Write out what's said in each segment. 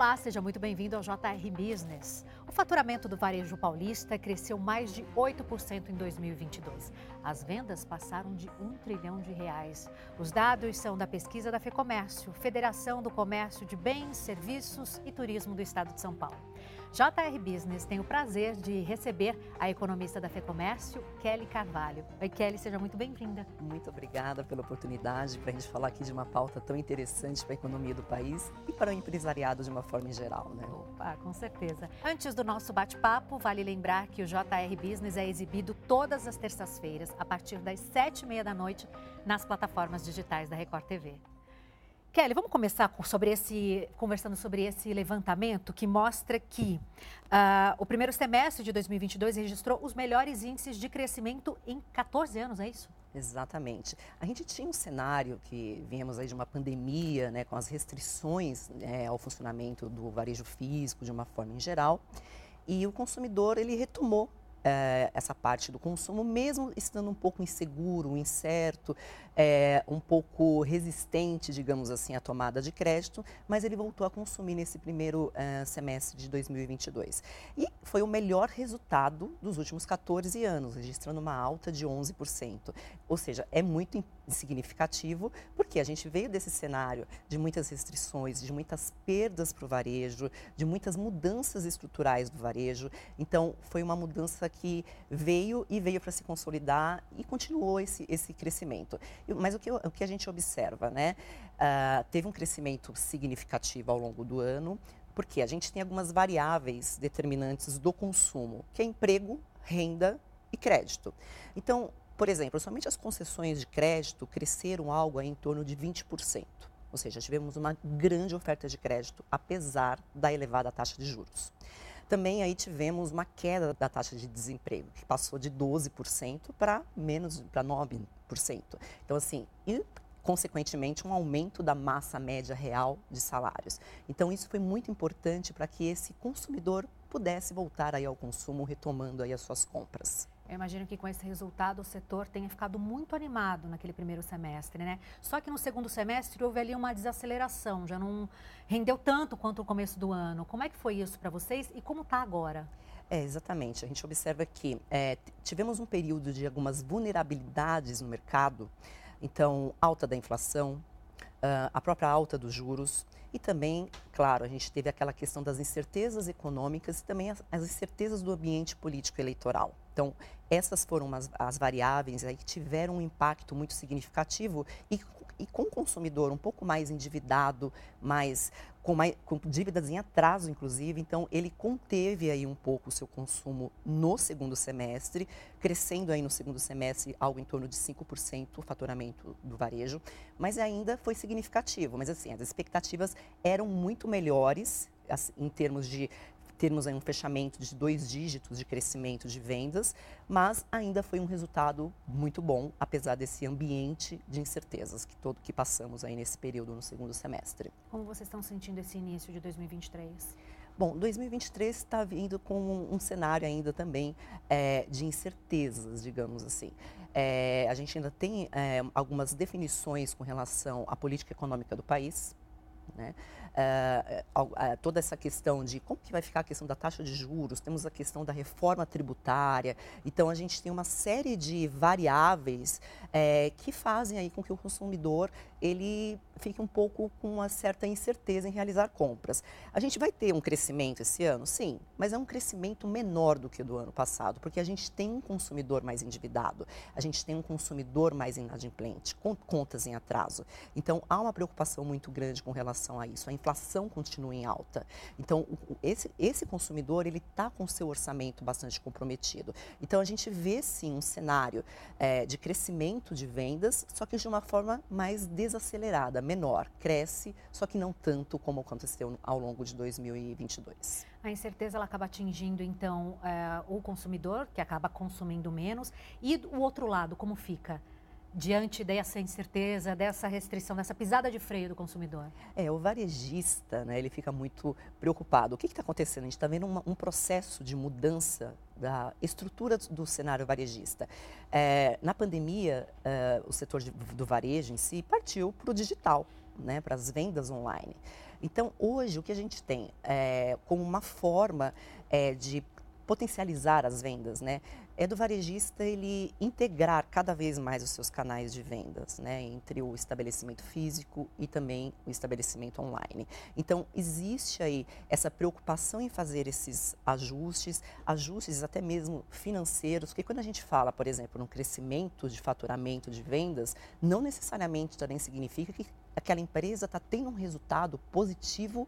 Olá, seja muito bem-vindo ao JR Business. O faturamento do varejo paulista cresceu mais de 8% em 2022. As vendas passaram de 1 trilhão de reais. Os dados são da pesquisa da FEComércio, Federação do Comércio de Bens, Serviços e Turismo do Estado de São Paulo. JR Business tem o prazer de receber a economista da FEComércio, Kelly Carvalho. Oi, Kelly, seja muito bem-vinda. Muito obrigada pela oportunidade para a gente falar aqui de uma pauta tão interessante para a economia do país e para o empresariado de uma forma em geral, né? Opa, com certeza. Antes do nosso bate-papo, vale lembrar que o JR Business é exibido todas as terças-feiras, a partir das sete e meia da noite, nas plataformas digitais da Record TV. Kelly, vamos começar sobre esse, conversando sobre esse levantamento que mostra que uh, o primeiro semestre de 2022 registrou os melhores índices de crescimento em 14 anos, é isso? Exatamente. A gente tinha um cenário que viemos aí de uma pandemia, né, com as restrições né, ao funcionamento do varejo físico de uma forma em geral, e o consumidor ele retomou é, essa parte do consumo, mesmo estando um pouco inseguro, incerto, é, um pouco resistente, digamos assim, à tomada de crédito, mas ele voltou a consumir nesse primeiro é, semestre de 2022. E foi o melhor resultado dos últimos 14 anos, registrando uma alta de 11%. Ou seja, é muito significativo, porque a gente veio desse cenário de muitas restrições, de muitas perdas para o varejo, de muitas mudanças estruturais do varejo. Então, foi uma mudança que veio e veio para se consolidar e continuou esse, esse crescimento. Mas o que, o que a gente observa, né? Uh, teve um crescimento significativo ao longo do ano, porque a gente tem algumas variáveis determinantes do consumo, que é emprego, renda e crédito. Então, por exemplo, somente as concessões de crédito cresceram algo em torno de 20%. Ou seja, tivemos uma grande oferta de crédito, apesar da elevada taxa de juros. Também aí tivemos uma queda da taxa de desemprego, que passou de 12% para menos para 9%. Então assim, e consequentemente um aumento da massa média real de salários. Então isso foi muito importante para que esse consumidor pudesse voltar aí ao consumo, retomando aí as suas compras. Eu imagino que com esse resultado o setor tenha ficado muito animado naquele primeiro semestre, né? Só que no segundo semestre houve ali uma desaceleração, já não rendeu tanto quanto o começo do ano. Como é que foi isso para vocês e como está agora? É, exatamente. A gente observa que é, tivemos um período de algumas vulnerabilidades no mercado, então, alta da inflação, uh, a própria alta dos juros e também, claro, a gente teve aquela questão das incertezas econômicas e também as, as incertezas do ambiente político eleitoral. Então, essas foram as, as variáveis aí que tiveram um impacto muito significativo e, e com o consumidor um pouco mais endividado, mais com, mais, com dívidas em atraso, inclusive. Então, ele conteve aí um pouco o seu consumo no segundo semestre, crescendo aí no segundo semestre algo em torno de 5% o faturamento do varejo, mas ainda foi significativo. Mas, assim, as expectativas eram muito melhores assim, em termos de termos aí um fechamento de dois dígitos de crescimento de vendas, mas ainda foi um resultado muito bom, apesar desse ambiente de incertezas que todo que passamos aí nesse período no segundo semestre. Como vocês estão sentindo esse início de 2023? Bom, 2023 está vindo com um, um, cenário ainda também é, de incertezas, digamos assim. É, a gente ainda tem é, algumas definições com relação à política econômica do país, né? Uh, toda essa questão de como que vai ficar a questão da taxa de juros, temos a questão da reforma tributária, então a gente tem uma série de variáveis é, que fazem aí com que o consumidor ele fique um pouco com uma certa incerteza em realizar compras. A gente vai ter um crescimento esse ano, sim, mas é um crescimento menor do que do ano passado, porque a gente tem um consumidor mais endividado, a gente tem um consumidor mais inadimplente, com contas em atraso. Então há uma preocupação muito grande com relação a isso. A inflação continua em alta. Então esse, esse consumidor ele está com seu orçamento bastante comprometido. Então a gente vê sim um cenário é, de crescimento de vendas, só que de uma forma mais desacelerada desacelerada, menor, cresce, só que não tanto como aconteceu ao longo de 2022. A incerteza ela acaba atingindo então é, o consumidor, que acaba consumindo menos, e o outro lado, como fica? Diante dessa incerteza, dessa restrição, dessa pisada de freio do consumidor? É, o varejista, né, ele fica muito preocupado. O que está acontecendo? A gente está vendo uma, um processo de mudança da estrutura do cenário varejista. É, na pandemia, é, o setor de, do varejo em si partiu para o digital. né, para as vendas online. Então, hoje, o que a gente tem é, como uma forma é, de potencializar as vendas, né? É do varejista ele integrar cada vez mais os seus canais de vendas, né? Entre o estabelecimento físico e também o estabelecimento online. Então, existe aí essa preocupação em fazer esses ajustes, ajustes até mesmo financeiros, porque quando a gente fala, por exemplo, no crescimento de faturamento de vendas, não necessariamente também significa que aquela empresa está tendo um resultado positivo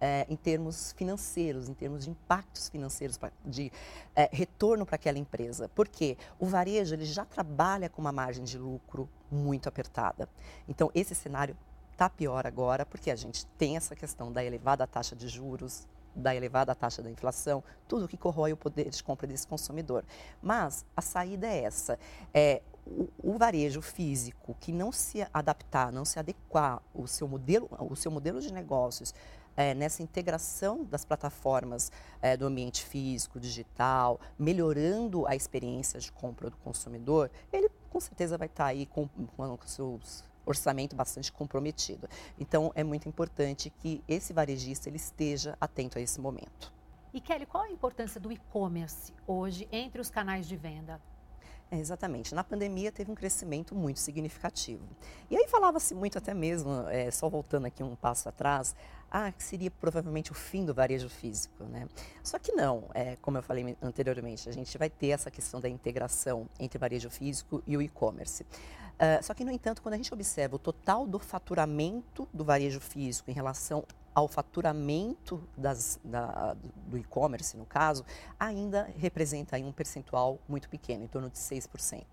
é, em termos financeiros, em termos de impactos financeiros, pra, de é, retorno para aquela empresa. Porque o varejo ele já trabalha com uma margem de lucro muito apertada. Então, esse cenário está pior agora, porque a gente tem essa questão da elevada taxa de juros, da elevada taxa da inflação, tudo que corrói o poder de compra desse consumidor. Mas a saída é essa. É, o, o, varejo físico que não se adaptar, não se adequar o seu modelo, o seu modelo de negócios é, nessa integração das plataformas é, do ambiente físico, digital, melhorando a experiência de compra do consumidor, ele com certeza vai estar aí com, com o seu orçamento bastante comprometido. Então, é muito importante que esse varejista ele esteja atento a esse momento. E Kelly, qual a importância do e-commerce hoje entre os canais de venda? É, exatamente. Na pandemia teve um crescimento muito significativo. E aí falava-se muito até mesmo, é, só voltando aqui um passo atrás, ah, que seria provavelmente o fim do varejo físico, né? Só que não, é, como eu falei anteriormente, a gente vai ter essa questão da integração entre varejo físico e o e-commerce. Uh, só que, no entanto, quando a gente observa o total do faturamento do varejo físico em relação ao faturamento das, da, do e-commerce, no caso, ainda representa aí um percentual muito pequeno, em torno de 6%.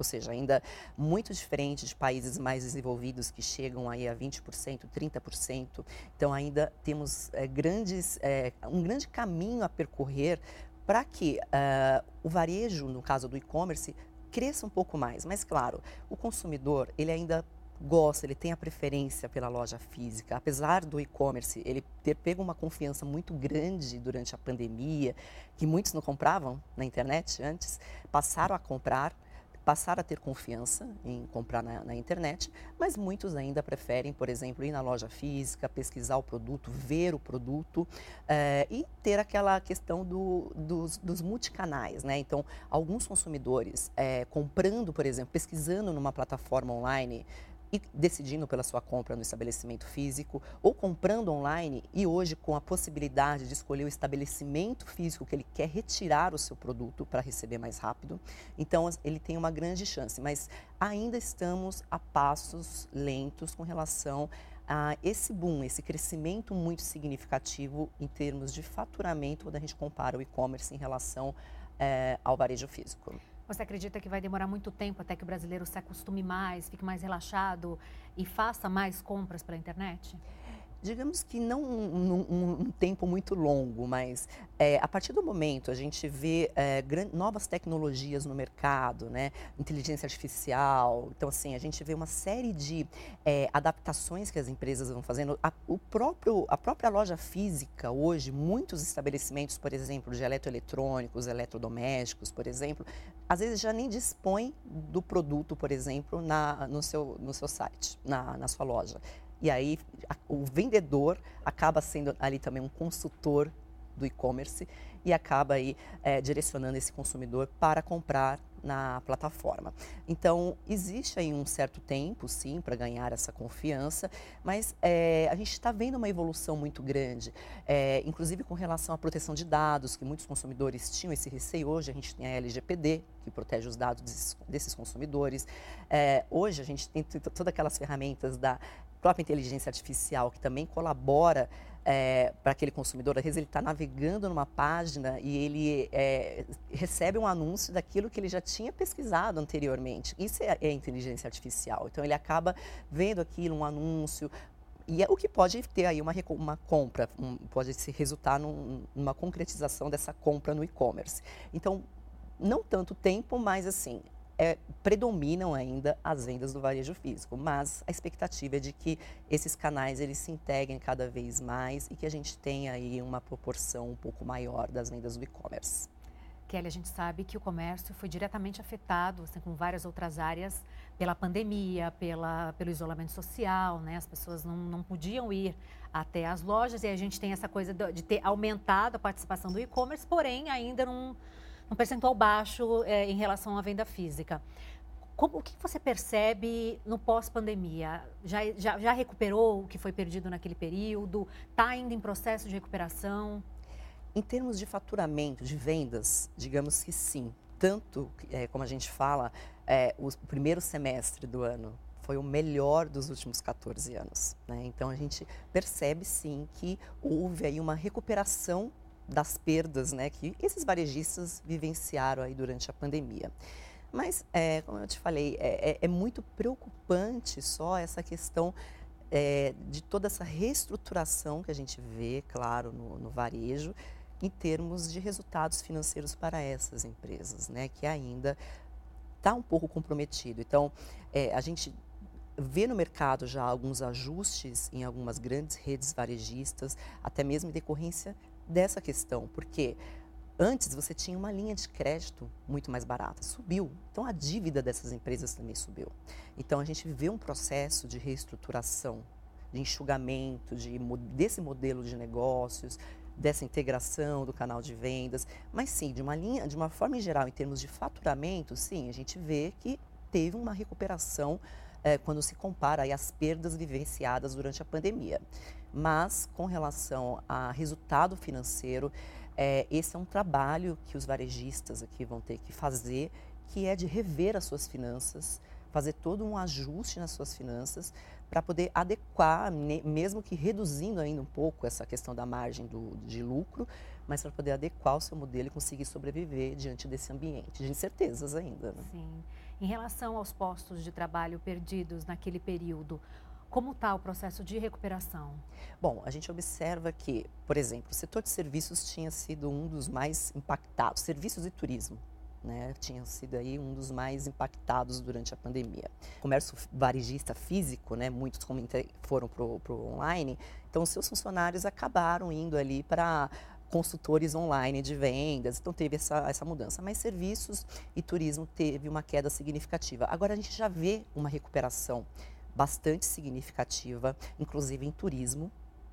Ou seja, ainda muito diferente de países mais desenvolvidos que chegam aí a 20%, 30%. Então, ainda temos é, grandes, é, um grande caminho a percorrer para que uh, o varejo, no caso do e-commerce, cresça um pouco mais. Mas, claro, o consumidor, ele ainda gosta, ele tem a preferência pela loja física. Apesar do e-commerce ele ter pego uma confiança muito grande durante a pandemia, que muitos não compravam na internet antes, passaram a comprar, passaram a ter confiança em comprar na, na, internet, mas muitos ainda preferem, por exemplo, ir na loja física, pesquisar o produto, ver o produto eh, e ter aquela questão do, dos, dos, multicanais. Né? Então, alguns consumidores eh, comprando, por exemplo, pesquisando numa plataforma online, e decidindo pela sua compra no estabelecimento físico ou comprando online e hoje com a possibilidade de escolher o estabelecimento físico que ele quer retirar o seu produto para receber mais rápido. Então ele tem uma grande chance, mas ainda estamos a passos lentos com relação a esse boom, esse crescimento muito significativo em termos de faturamento quando a gente compara o e-commerce em relação é, ao varejo físico. Você acredita que vai demorar muito tempo até que o brasileiro se acostume mais, fique mais relaxado e faça mais compras pela internet? Digamos que não um, um, tempo muito longo, mas é, a partir do momento a gente vê é, novas tecnologias no mercado, né? inteligência artificial, então assim, a gente vê uma série de é, adaptações que as empresas vão fazendo. A, o próprio, a própria loja física hoje, muitos estabelecimentos, por exemplo, de eletroeletrônicos, eletrodomésticos, por exemplo, às vezes já nem dispõem do produto, por exemplo, na, no, seu, no seu site, na, na sua loja. E aí a, o vendedor acaba sendo ali também um consultor do e-commerce e acaba aí é, direcionando esse consumidor para comprar na plataforma. Então, existe aí um certo tempo, sim, para ganhar essa confiança, mas é, a gente está vendo uma evolução muito grande, é, inclusive com relação à proteção de dados, que muitos consumidores tinham esse receio. Hoje a gente tem a LGPD, que protege os dados desses, desses consumidores. Hoje a gente tem todas aquelas ferramentas da própria inteligência artificial, que também colabora é, para aquele consumidor. Às vezes ele está navegando numa página e ele é, recebe um anúncio daquilo que ele já tinha pesquisado anteriormente. Isso é, é inteligência artificial. Então ele acaba vendo aquilo, um anúncio, e é o que pode ter aí uma, uma compra, um, pode se resultar num, numa concretização dessa compra no e-commerce. Então, não tanto tempo, mas assim, é, predominam ainda as vendas do varejo físico, mas a expectativa é de que esses canais eles se integrem cada vez mais e que a gente tenha aí uma proporção um pouco maior das vendas do e-commerce. Kelly, a gente sabe que o comércio foi diretamente afetado, assim, com várias outras áreas, pela pandemia, pela, pelo isolamento social, né? As pessoas não, não podiam ir até as lojas e a gente tem essa coisa de ter aumentado a participação do e-commerce, porém ainda num, num percentual baixo é, em relação à venda física. Como, o que você percebe no pós-pandemia? Já, já, já recuperou o que foi perdido naquele período? Está ainda em processo de recuperação? Em termos de faturamento, de vendas, digamos que sim. Tanto, é, como a gente fala, é, o primeiro semestre do ano foi o melhor dos últimos 14 anos. Né? Então a gente percebe sim que houve aí uma recuperação das perdas né, que esses varejistas vivenciaram aí durante a pandemia. Mas, é, como eu te falei, é, é, é muito preocupante só essa questão é, de toda essa reestruturação que a gente vê, claro, no, no varejo, em termos de resultados financeiros para essas empresas, né, que ainda está um pouco comprometido. Então, é, a gente vê no mercado já alguns ajustes em algumas grandes redes varejistas, até mesmo em decorrência dessa questão, porque antes você tinha uma linha de crédito muito mais barata, subiu. Então a dívida dessas empresas também subiu. Então a gente vê um processo de reestruturação, de enxugamento de, desse modelo de negócios, dessa integração do canal de vendas, mas sim, de uma linha, de uma forma em geral, em termos de faturamento, sim, a gente vê que teve uma recuperação é, quando se compara aí as perdas vivenciadas durante a pandemia. Mas com relação a resultado financeiro, é, esse é um trabalho que os varejistas aqui vão ter que fazer, que é de rever as suas finanças, fazer todo um ajuste nas suas finanças para poder adequar, mesmo que reduzindo ainda um pouco essa questão da margem do, de lucro, mas para poder adequar o seu modelo e conseguir sobreviver diante desse ambiente de incertezas ainda. Né? Sim. Em relação aos postos de trabalho perdidos naquele período, como está o processo de recuperação? Bom, a gente observa que, por exemplo, o setor de serviços tinha sido um dos mais impactados, serviços e turismo né, tinha sido aí um dos mais impactados durante a pandemia. Comércio varejista físico, né, muitos foram para o online, então seus funcionários acabaram indo ali para consultores online de vendas, então teve essa, essa mudança. Mas serviços e turismo teve uma queda significativa. Agora a gente já vê uma recuperação bastante significativa, inclusive em turismo,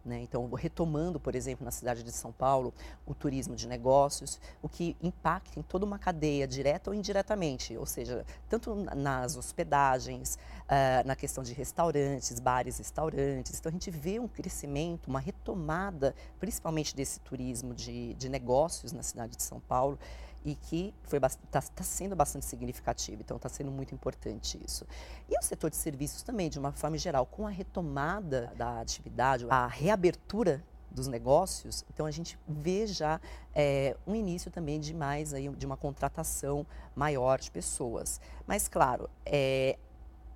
né? Então, retomando, por exemplo, na cidade de São Paulo, o turismo de negócios, o que impacta em toda uma cadeia, direta ou indiretamente, ou seja, tanto nas hospedagens, uh, na questão de restaurantes, bares, restaurantes. Então, a gente vê um crescimento, uma retomada, principalmente desse turismo de, de negócios na cidade de São Paulo, e que está tá sendo bastante significativo, então está sendo muito importante isso. E o setor de serviços também, de uma forma geral, com a retomada da atividade, a reabertura dos negócios, então a gente vê já é, um início também de mais aí, de uma contratação maior de pessoas. Mas claro, é,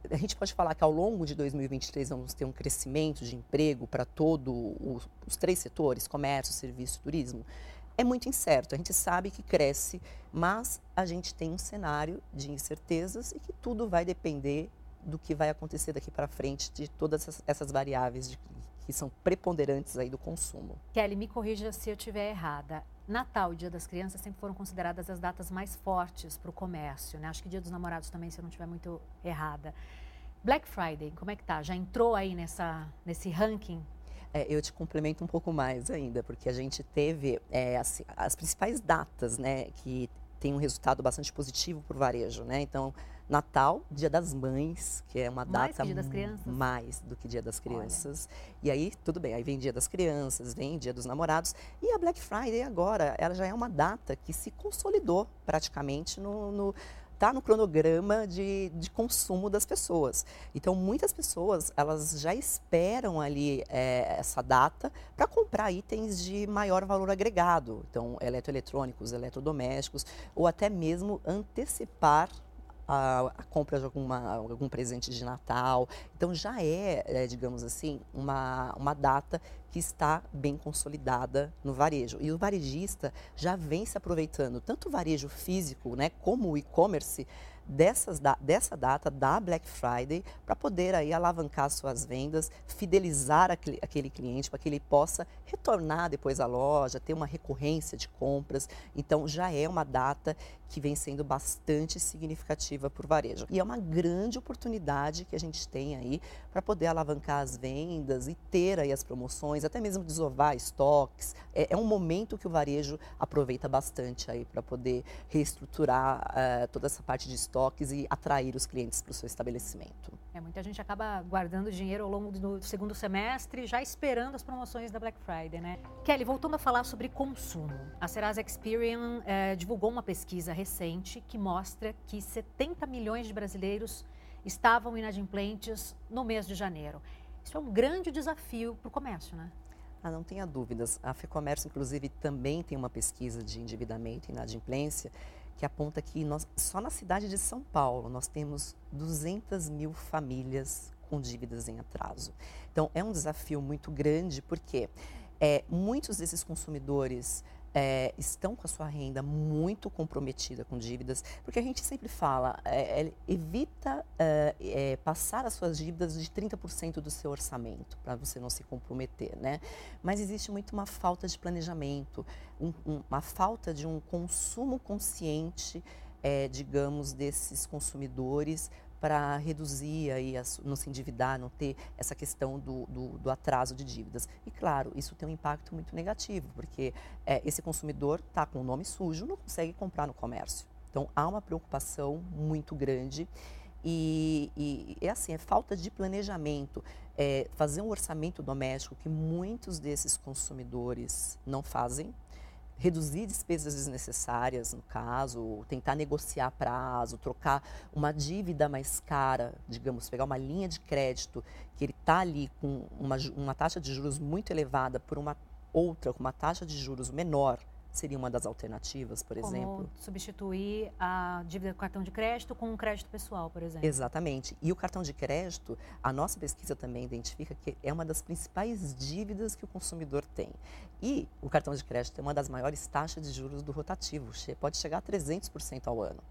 a gente pode falar que ao longo de 2023 vamos ter um crescimento de emprego para todos os três setores, comércio, serviço turismo é muito incerto. A gente sabe que cresce, mas a gente tem um cenário de incertezas e que tudo vai depender do que vai acontecer daqui para frente, de todas essas, variáveis de, que são preponderantes aí do consumo. Kelly, me corrija se eu estiver errada. Natal e Dia das Crianças sempre foram consideradas as datas mais fortes para o comércio, né? Acho que Dia dos Namorados também, se eu não estiver muito errada. Black Friday, como é que tá? Já entrou aí nessa, nesse ranking é, eu te complemento um pouco mais ainda, porque a gente teve é, as, as, principais datas, né, que tem um resultado bastante positivo para o varejo, né? Então, Natal, Dia das Mães, que é uma mais data que Dia das Crianças. mais do que Dia das Crianças. Olha. E aí, tudo bem, aí vem Dia das Crianças, vem Dia dos Namorados. E a Black Friday agora, ela já é uma data que se consolidou praticamente no, no está no cronograma de, de consumo das pessoas. Então, muitas pessoas, elas já esperam ali é, essa data para comprar itens de maior valor agregado. Então, eletroeletrônicos, eletrodomésticos, ou até mesmo antecipar a, a, compra de alguma, algum presente de Natal. Então já é, é, digamos assim, uma, uma data que está bem consolidada no varejo. E o varejista já vem se aproveitando, tanto o varejo físico né, como o e-commerce, dessas, da, dessa data, da Black Friday, para poder aí alavancar suas vendas, fidelizar aquele, aquele cliente para que ele possa retornar depois à loja, ter uma recorrência de compras. Então já é uma data que vem sendo bastante significativa o varejo. E é uma grande oportunidade que a gente tem aí para poder alavancar as vendas e ter aí as promoções, até mesmo desovar estoques. É, é um momento que o varejo aproveita bastante aí para poder reestruturar uh, toda essa parte de estoques e atrair os clientes para o seu estabelecimento. É, muita gente acaba guardando dinheiro ao longo do segundo semestre, já esperando as promoções da Black Friday, né? Kelly, voltando a falar sobre consumo. A Serasa Experian eh, divulgou uma pesquisa recente que mostra que 70 milhões de brasileiros estavam inadimplentes no mês de janeiro. Isso é um grande desafio para o comércio, né? Ah, não tenha dúvidas. A FEComércio, inclusive, também tem uma pesquisa de endividamento e inadimplência que aponta que nós, só na cidade de São Paulo nós temos 200 mil famílias com dívidas em atraso. Então, é um desafio muito grande porque é, muitos desses consumidores é, estão com a sua renda muito comprometida com dívidas, porque a gente sempre fala, é, é evita é, é, passar as suas dívidas de 30% do seu orçamento, para você não se comprometer, né? Mas existe muito uma falta de planejamento, um, um, uma falta de um consumo consciente, é, digamos, desses consumidores para reduzir aí, não se endividar, não ter essa questão do, do, do, atraso de dívidas. E claro, isso tem um impacto muito negativo, porque é, esse consumidor está com o nome sujo, não consegue comprar no comércio. Então há uma preocupação muito grande e, e é assim, é falta de planejamento, é, fazer um orçamento doméstico que muitos desses consumidores não fazem reduzir despesas desnecessárias, no caso, tentar negociar prazo, trocar uma dívida mais cara, digamos, pegar uma linha de crédito que ele está ali com uma, uma taxa de juros muito elevada por uma outra com uma taxa de juros menor seria uma das alternativas, por Como exemplo. substituir a dívida do cartão de crédito com um crédito pessoal, por exemplo. Exatamente. E o cartão de crédito, a nossa pesquisa também identifica que é uma das principais dívidas que o consumidor tem. E o cartão de crédito é uma das maiores taxas de juros do rotativo, pode chegar a 300% ao ano.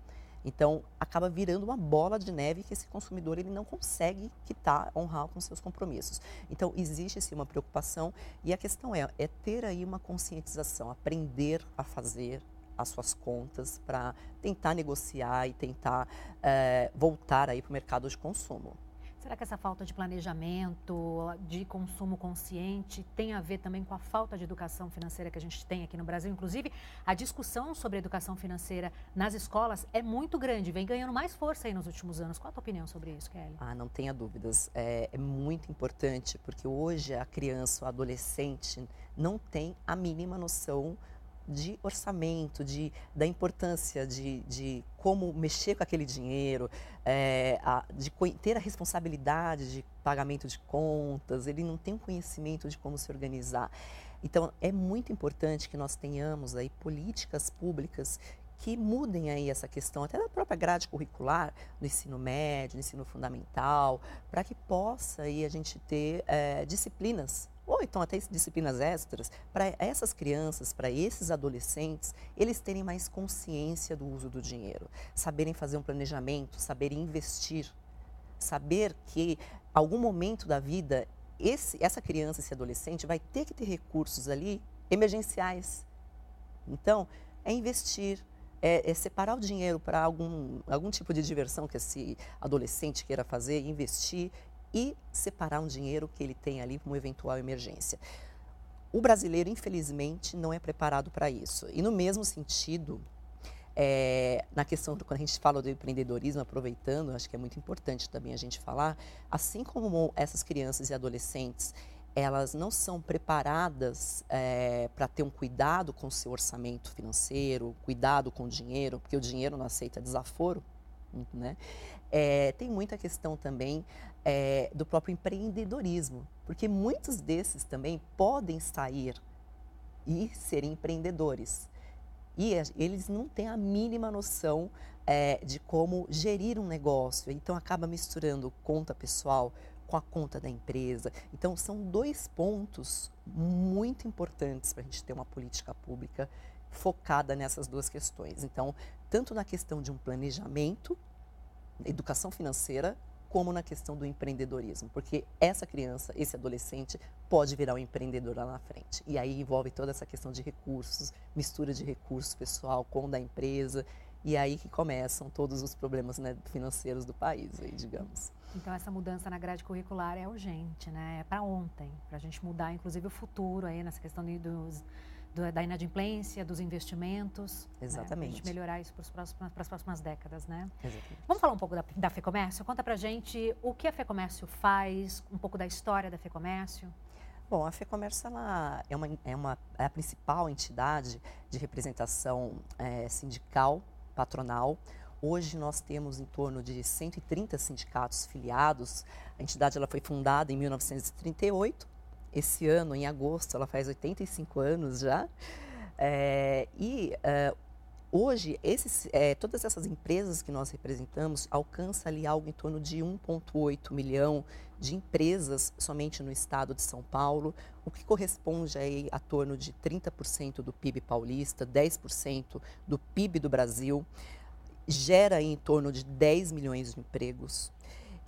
Então, acaba virando uma bola de neve que esse consumidor ele não consegue quitar, honrar com seus compromissos. Então, existe sim uma preocupação e a questão é, é ter aí uma conscientização, aprender a fazer as suas contas para tentar negociar e tentar é, voltar aí para o mercado de consumo. Será que essa falta de planejamento, de consumo consciente, tem a ver também com a falta de educação financeira que a gente tem aqui no Brasil? Inclusive, a discussão sobre educação financeira nas escolas é muito grande, vem ganhando mais força aí nos últimos anos. Qual a tua opinião sobre isso, Kelly? Ah, não tenha dúvidas. É, é muito importante, porque hoje a criança, o adolescente, não tem a mínima noção de orçamento, de, da importância de, de como mexer com aquele dinheiro, é, a, de ter a responsabilidade de pagamento de contas, ele não tem um conhecimento de como se organizar. Então, é muito importante que nós tenhamos aí políticas públicas que mudem aí essa questão, até da própria grade curricular, no ensino médio, no ensino fundamental, para que possa aí a gente ter é, disciplinas ou então até disciplinas extras, para essas crianças, para esses adolescentes, eles terem mais consciência do uso do dinheiro, saberem fazer um planejamento, saberem investir, saber que algum momento da vida esse, essa criança, esse adolescente vai ter que ter recursos ali emergenciais. Então, é investir, é, é, separar o dinheiro para algum, algum tipo de diversão que esse adolescente queira fazer, investir e separar um dinheiro que ele tem ali para uma eventual emergência. O brasileiro, infelizmente, não é preparado para isso. E no mesmo sentido, é, na questão, do, quando a gente fala do empreendedorismo, aproveitando, acho que é muito importante também a gente falar, assim como essas crianças e adolescentes, elas não são preparadas é, para ter um cuidado com o seu orçamento financeiro, cuidado com o dinheiro, porque o dinheiro não aceita desaforo, né? É, tem muita questão também é, do próprio empreendedorismo, porque muitos desses também podem sair e serem empreendedores. E eles não têm a mínima noção é, de como gerir um negócio, então acaba misturando conta pessoal com a conta da empresa. Então, são dois pontos muito importantes para a gente ter uma política pública focada nessas duas questões. Então, tanto na questão de um planejamento educação financeira como na questão do empreendedorismo, porque essa criança, esse adolescente, pode virar um empreendedor lá na frente. E aí envolve toda essa questão de recursos, mistura de recursos pessoal com da empresa, e aí que começam todos os problemas né, financeiros do país, aí, digamos. Então essa mudança na grade curricular é urgente, né? É para ontem, para a gente mudar, inclusive, o futuro aí nessa questão dos do, da inadimplência, dos investimentos. Exatamente. Né? Para melhorar isso para as próximas décadas, né? Exatamente. Vamos falar um pouco da, da FEComércio? Conta para gente o que a FEComércio faz, um pouco da história da FEComércio. Bom, a FEComércio ela é, uma, é, uma, é a principal entidade de representação é, sindical, patronal. Hoje nós temos em torno de 130 sindicatos filiados. A entidade ela foi fundada em 1938 esse ano, em agosto, ela faz 85 anos já. É, e uh, hoje, esses, é, todas essas empresas que nós representamos alcançam ali algo em torno de 1,8 milhão de empresas somente no estado de São Paulo, o que corresponde aí a torno de 30% do PIB paulista, 10% do PIB do Brasil, gera em torno de 10 milhões de empregos.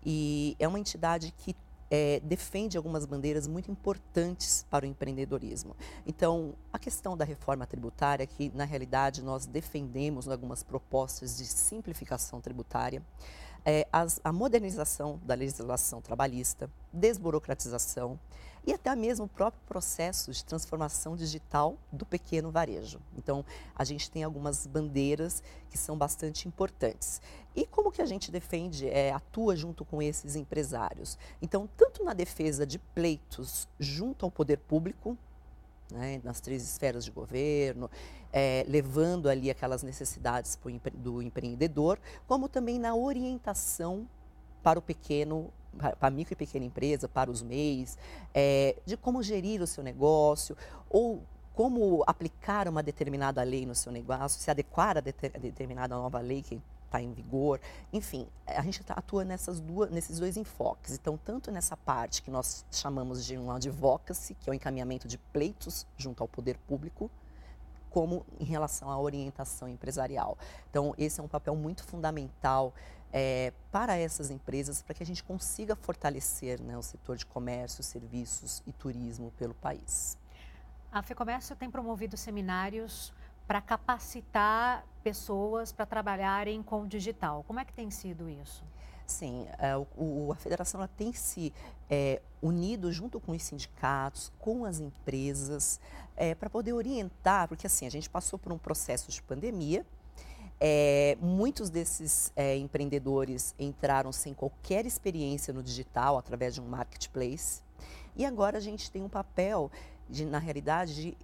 E é uma entidade que é, defende algumas bandeiras muito importantes para o empreendedorismo. Então, a questão da reforma tributária, que na realidade nós defendemos algumas propostas de simplificação tributária, é, as, a modernização da legislação trabalhista, desburocratização e até mesmo o próprio processo de transformação digital do pequeno varejo. Então, a gente tem algumas bandeiras que são bastante importantes. E como que a gente defende, é, atua junto com esses empresários? Então, tanto na defesa de pleitos junto ao poder público, né, nas três esferas de governo, é, levando ali aquelas necessidades do empreendedor, como também na orientação para o pequeno para a micro e pequena empresa, para os MEIs, é, de como gerir o seu negócio ou como aplicar uma determinada lei no seu negócio, se adequar a, deter, a determinada nova lei que está em vigor. Enfim, a gente tá, atua nessas duas, nesses dois enfoques. Então, tanto nessa parte que nós chamamos de um advocacy, que é o encaminhamento de pleitos junto ao poder público, como em relação à orientação empresarial. Então, esse é um papel muito fundamental é, para essas empresas, para que a gente consiga fortalecer né, o setor de comércio, serviços e turismo pelo país. A FEComércio tem promovido seminários para capacitar pessoas para trabalharem com o digital. Como é que tem sido isso? Sim, é, a federação tem se é, unido junto com os sindicatos, com as empresas, é, para poder orientar, porque assim, a gente passou por um processo de pandemia, é, muitos desses é, empreendedores entraram sem qualquer experiência no digital, através de um marketplace, e agora a gente tem um papel, de, na realidade, de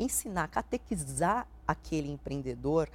ensinar, catequizar aquele empreendedor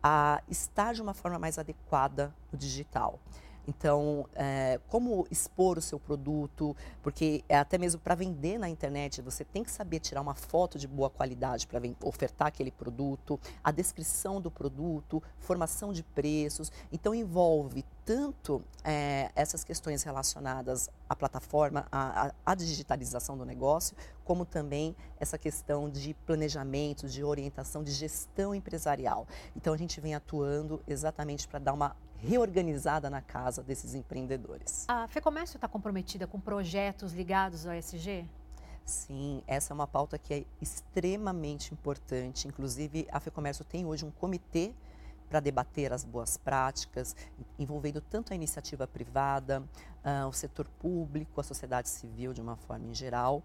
a estar de uma forma mais adequada no digital. Então, é, como expor o seu produto, porque é até mesmo para vender na internet, você tem que saber tirar uma foto de boa qualidade para ofertar aquele produto, a descrição do produto, formação de preços. Então, envolve tanto é, essas questões relacionadas à plataforma, à, à, digitalização do negócio, como também essa questão de planejamento, de orientação, de gestão empresarial. Então, a gente vem atuando exatamente para dar uma reorganizada na casa desses empreendedores. A FEComércio está comprometida com projetos ligados ao ESG? Sim, essa é uma pauta que é extremamente importante. Inclusive, a FEComércio tem hoje um comitê para debater as boas práticas, envolvendo tanto a iniciativa privada, uh, o setor público, a sociedade civil de uma forma em geral,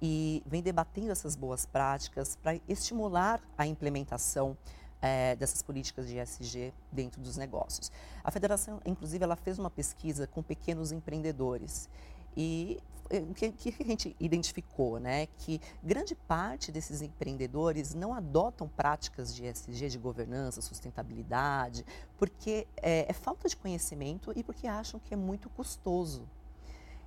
e vem debatendo essas boas práticas para estimular a implementação é, dessas políticas de ESG dentro dos negócios. A federação, inclusive, ela fez uma pesquisa com pequenos empreendedores e o que, que, a gente identificou, né? Que grande parte desses empreendedores não adotam práticas de ESG, de governança, sustentabilidade, porque é, é falta de conhecimento e porque acham que é muito custoso.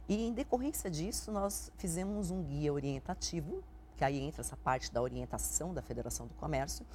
E em decorrência disso, nós fizemos um guia orientativo, que aí entra essa parte da orientação da Federação do Comércio,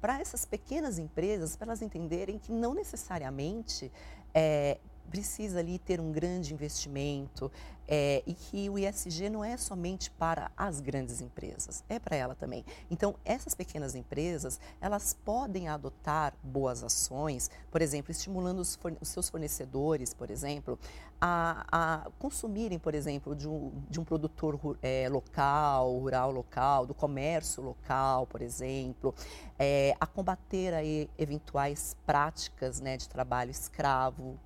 para essas pequenas empresas, para elas entenderem que não necessariamente é, precisa ali ter um grande investimento é, e que o ISG não é somente para as grandes empresas, é para ela também. Então, essas pequenas empresas, elas podem adotar boas ações, por exemplo, estimulando os, os seus fornecedores, por exemplo, a, a, consumirem, por exemplo, de um, de um produtor é, local, rural local, do comércio local, por exemplo, é, a combater aí eventuais práticas né, de trabalho escravo,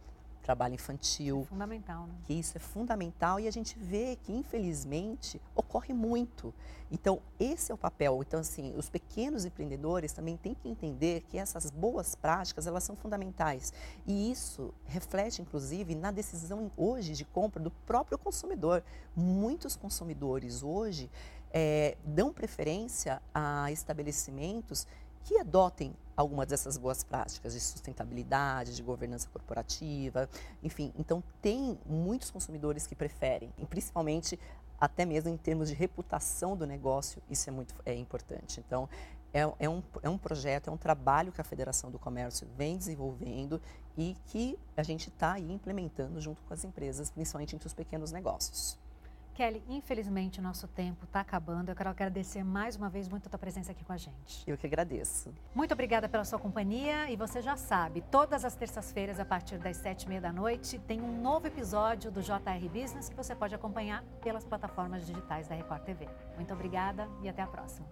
trabalho infantil. É fundamental, né? Que isso é fundamental e a gente vê que, infelizmente, ocorre muito. Então, esse é o papel. Então, assim, os pequenos empreendedores também têm que entender que essas boas práticas, elas são fundamentais. E isso reflete, inclusive, na decisão hoje de compra do próprio consumidor. Muitos consumidores hoje é, dão preferência a estabelecimentos que adotem algumas dessas boas práticas de sustentabilidade, de governança corporativa, enfim. Então, tem muitos consumidores que preferem, e principalmente até mesmo em termos de reputação do negócio, isso é muito é importante. Então, é, é, um, é um projeto, é um trabalho que a Federação do Comércio vem desenvolvendo e que a gente está implementando junto com as empresas, principalmente entre os pequenos negócios. Kelly, infelizmente o nosso tempo está acabando. Eu quero agradecer mais uma vez muito a tua presença aqui com a gente. Eu que agradeço. Muito obrigada pela sua companhia e você já sabe, todas as terças-feiras, a partir das sete e meia da noite, tem um novo episódio do JR Business que você pode acompanhar pelas plataformas digitais da Record TV. Muito obrigada e até a próxima.